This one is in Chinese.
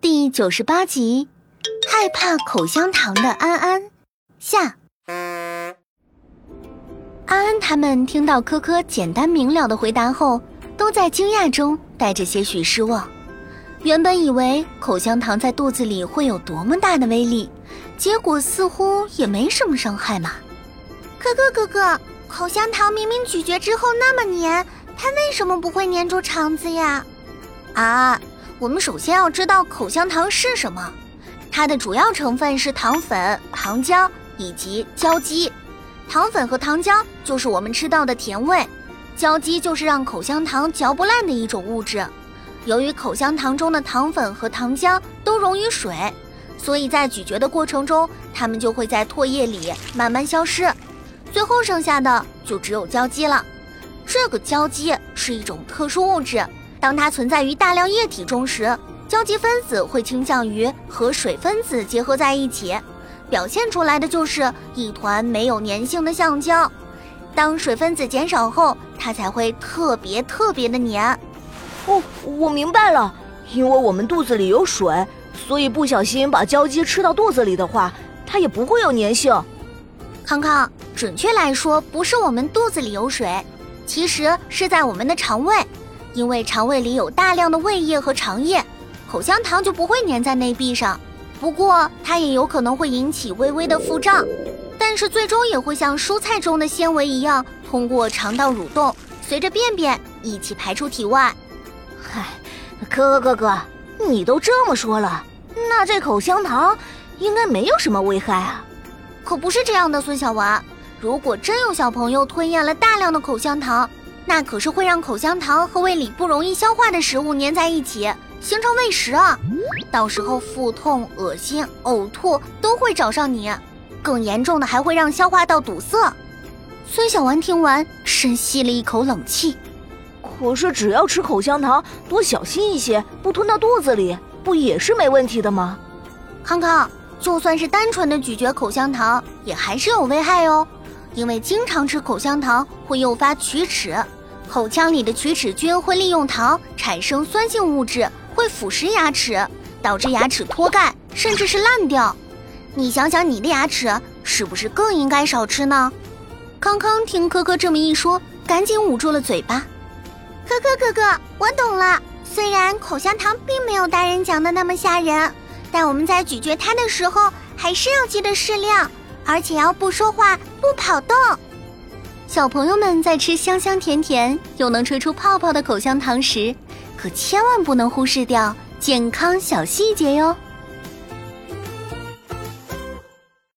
第九十八集，害怕口香糖的安安下。安安他们听到科科简单明了的回答后，都在惊讶中带着些许失望。原本以为口香糖在肚子里会有多么大的威力，结果似乎也没什么伤害嘛。科科哥哥，口香糖明明咀嚼之后那么黏，它为什么不会粘住肠子呀？啊，我们首先要知道口香糖是什么，它的主要成分是糖粉、糖浆以及胶基。糖粉和糖浆就是我们吃到的甜味，胶基就是让口香糖嚼不烂的一种物质。由于口香糖中的糖粉和糖浆都溶于水，所以在咀嚼的过程中，它们就会在唾液里慢慢消失，最后剩下的就只有胶基了。这个胶基是一种特殊物质，当它存在于大量液体中时，胶基分子会倾向于和水分子结合在一起，表现出来的就是一团没有粘性的橡胶。当水分子减少后，它才会特别特别的粘。哦，我明白了，因为我们肚子里有水，所以不小心把胶基吃到肚子里的话，它也不会有粘性。康康，准确来说，不是我们肚子里有水，其实是在我们的肠胃，因为肠胃里有大量的胃液和肠液，口香糖就不会粘在内壁上。不过它也有可能会引起微微的腹胀，但是最终也会像蔬菜中的纤维一样，通过肠道蠕动，随着便便一起排出体外。嗨，可可哥哥，你都这么说了，那这口香糖应该没有什么危害啊？可不是这样的，孙小娃。如果真有小朋友吞咽了大量的口香糖，那可是会让口香糖和胃里不容易消化的食物粘在一起，形成胃食啊！到时候腹痛、恶心、呕吐都会找上你，更严重的还会让消化道堵塞。孙小丸听完，深吸了一口冷气。可是只要吃口香糖，多小心一些，不吞到肚子里，不也是没问题的吗？康康，就算是单纯的咀嚼口香糖，也还是有危害哦。因为经常吃口香糖会诱发龋齿，口腔里的龋齿菌会利用糖产生酸性物质，会腐蚀牙齿，导致牙齿脱钙，甚至是烂掉。你想想，你的牙齿是不是更应该少吃呢？康康听科科这么一说，赶紧捂住了嘴巴。可可哥哥，我懂了。虽然口香糖并没有大人讲的那么吓人，但我们在咀嚼它的时候还是要记得适量，而且要不说话、不跑动。小朋友们在吃香香甜甜又能吹出泡泡的口香糖时，可千万不能忽视掉健康小细节哟。